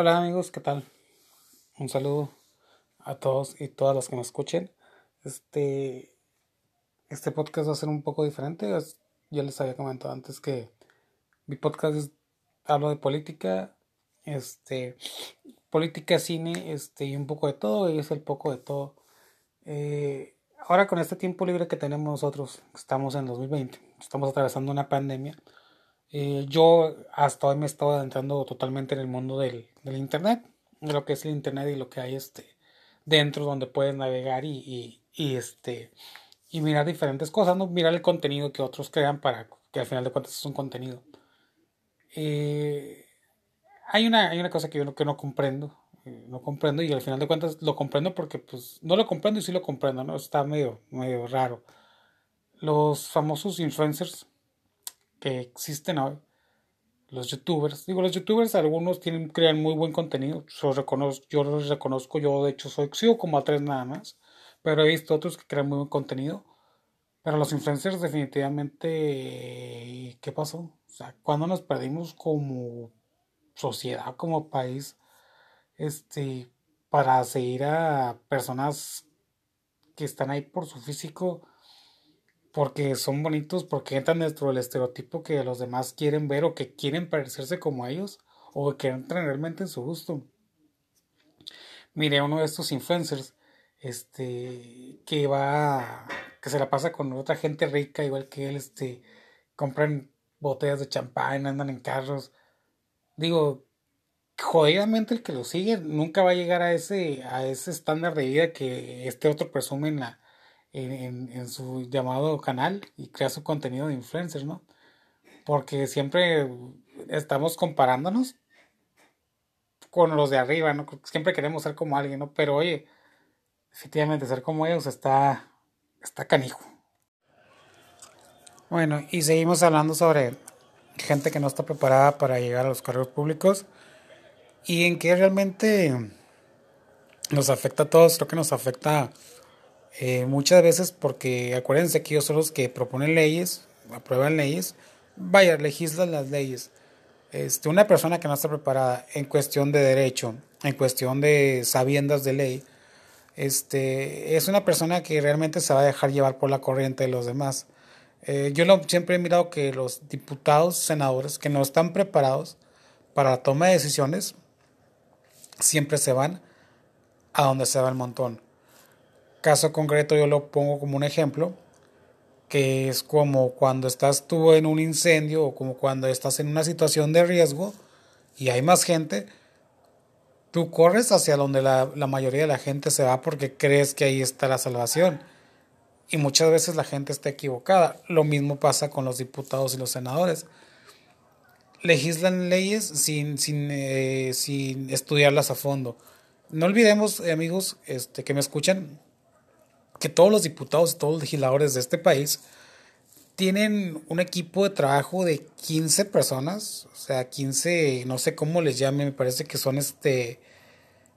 Hola amigos, ¿qué tal? Un saludo a todos y todas las que me escuchen. Este, este podcast va a ser un poco diferente. Ya les había comentado antes que mi podcast es, hablo de política, este, política, cine, este, y un poco de todo, y es el poco de todo. Eh, ahora con este tiempo libre que tenemos nosotros, estamos en 2020, estamos atravesando una pandemia eh, yo hasta hoy me estado adentrando totalmente en el mundo del, del, internet, de lo que es el internet y lo que hay este dentro donde puedes navegar y, y, este y mirar diferentes cosas, ¿no? mirar el contenido que otros crean para que al final de cuentas es un contenido. Eh, hay, una, hay una cosa que yo no, que no comprendo, eh, no comprendo y al final de cuentas lo comprendo porque pues no lo comprendo y sí lo comprendo, ¿no? Está medio, medio raro. Los famosos influencers que existen hoy, los youtubers, digo los youtubers, algunos tienen, crean muy buen contenido, yo, reconozco, yo los reconozco, yo de hecho soy, sigo como a tres nada más, pero he visto otros que crean muy buen contenido, pero los influencers definitivamente, ¿qué pasó? O sea, cuando nos perdimos como sociedad, como país, este, para seguir a personas que están ahí por su físico, porque son bonitos, porque entran dentro del estereotipo que los demás quieren ver o que quieren parecerse como ellos o que entran realmente en su gusto. Mire, uno de estos influencers, este, que va, que se la pasa con otra gente rica, igual que él, este, compran botellas de champán, andan en carros. Digo, jodidamente el que lo sigue nunca va a llegar a ese, a ese estándar de vida que este otro presume en la, en, su llamado canal y crea su contenido de influencers, ¿no? Porque siempre estamos comparándonos con los de arriba, ¿no? Siempre queremos ser como alguien, ¿no? Pero oye, efectivamente ser como ellos está, está canijo. Bueno, y seguimos hablando sobre gente que no está preparada para llegar a los cargos públicos y en qué realmente nos afecta a todos, creo que nos afecta eh, muchas veces porque acuérdense que ellos son los que proponen leyes, aprueban leyes, vaya, legislan las leyes. Este, una persona que no está preparada en cuestión de derecho, en cuestión de sabiendas de ley, este, es una persona que realmente se va a dejar llevar por la corriente de los demás. Eh, yo siempre he mirado que los diputados, senadores que no están preparados para la toma de decisiones, siempre se van a donde se va el montón. Caso concreto yo lo pongo como un ejemplo, que es como cuando estás tú en un incendio o como cuando estás en una situación de riesgo y hay más gente, tú corres hacia donde la, la mayoría de la gente se va porque crees que ahí está la salvación. Y muchas veces la gente está equivocada. Lo mismo pasa con los diputados y los senadores. Legislan leyes sin, sin, eh, sin estudiarlas a fondo. No olvidemos, amigos este, que me escuchan, que todos los diputados y todos los legisladores de este país tienen un equipo de trabajo de 15 personas, o sea, 15, no sé cómo les llame, me parece que son este,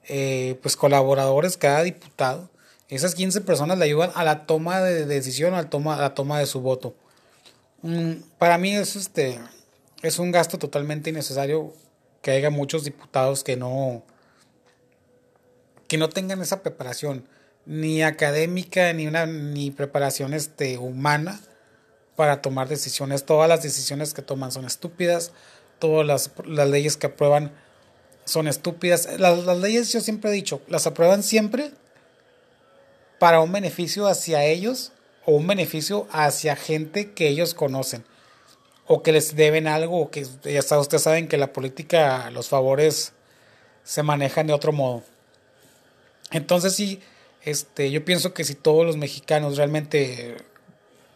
eh, pues colaboradores cada diputado. Esas 15 personas le ayudan a la toma de decisión, a la toma, a la toma de su voto. Mm, para mí es, este, es un gasto totalmente innecesario que haya muchos diputados que no, que no tengan esa preparación ni académica ni una ni preparación este, humana para tomar decisiones. Todas las decisiones que toman son estúpidas, todas las, las leyes que aprueban son estúpidas. Las, las, leyes, yo siempre he dicho, las aprueban siempre para un beneficio hacia ellos o un beneficio hacia gente que ellos conocen o que les deben algo o que ya ustedes saben que la política, los favores se manejan de otro modo. Entonces sí, este, yo pienso que si todos los mexicanos realmente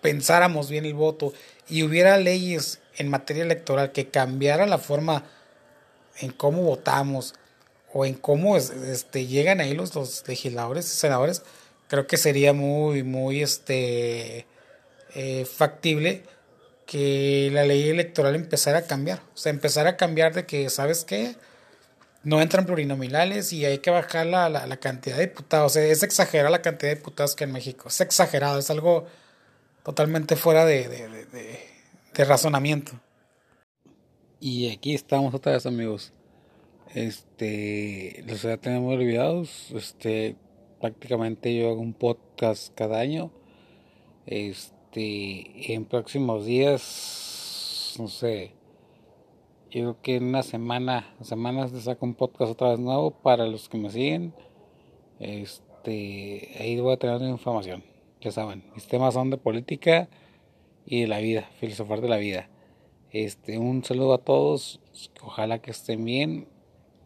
pensáramos bien el voto y hubiera leyes en materia electoral que cambiara la forma en cómo votamos o en cómo este, llegan ahí los, los legisladores y senadores, creo que sería muy, muy este, eh, factible que la ley electoral empezara a cambiar. O sea, empezara a cambiar de que, ¿sabes qué? No entran plurinominales y hay que bajar la, la, cantidad de diputados. es exagerada la cantidad de diputados que en México. Es exagerado, es algo totalmente fuera de, de, de, razonamiento. Y aquí estamos otra vez, amigos. Este, los ya tenemos olvidados. Este, prácticamente yo hago un podcast cada año. Este, en próximos días, no sé, yo creo que en una semana, semanas les saco un podcast otra vez nuevo para los que me siguen. Este, ahí voy a tener información. Ya saben, mis temas son de política y de la vida, filosofar de la vida. Este, un saludo a todos, ojalá que estén bien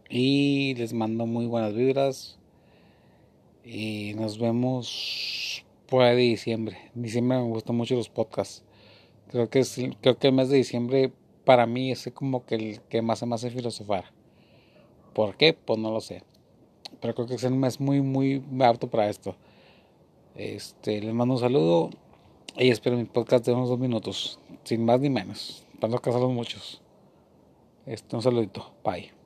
y les mando muy buenas vibras y nos vemos por de diciembre. diciembre me gustan mucho los podcasts. Creo que es, creo que el mes de diciembre para mí es como que el que más se me hace filosofar. ¿Por qué? Pues no lo sé. Pero creo que es un mes muy, muy apto para esto. Este, les mando un saludo y espero mi podcast de unos dos minutos, sin más ni menos, para no casarlos muchos. Este, un saludito, bye.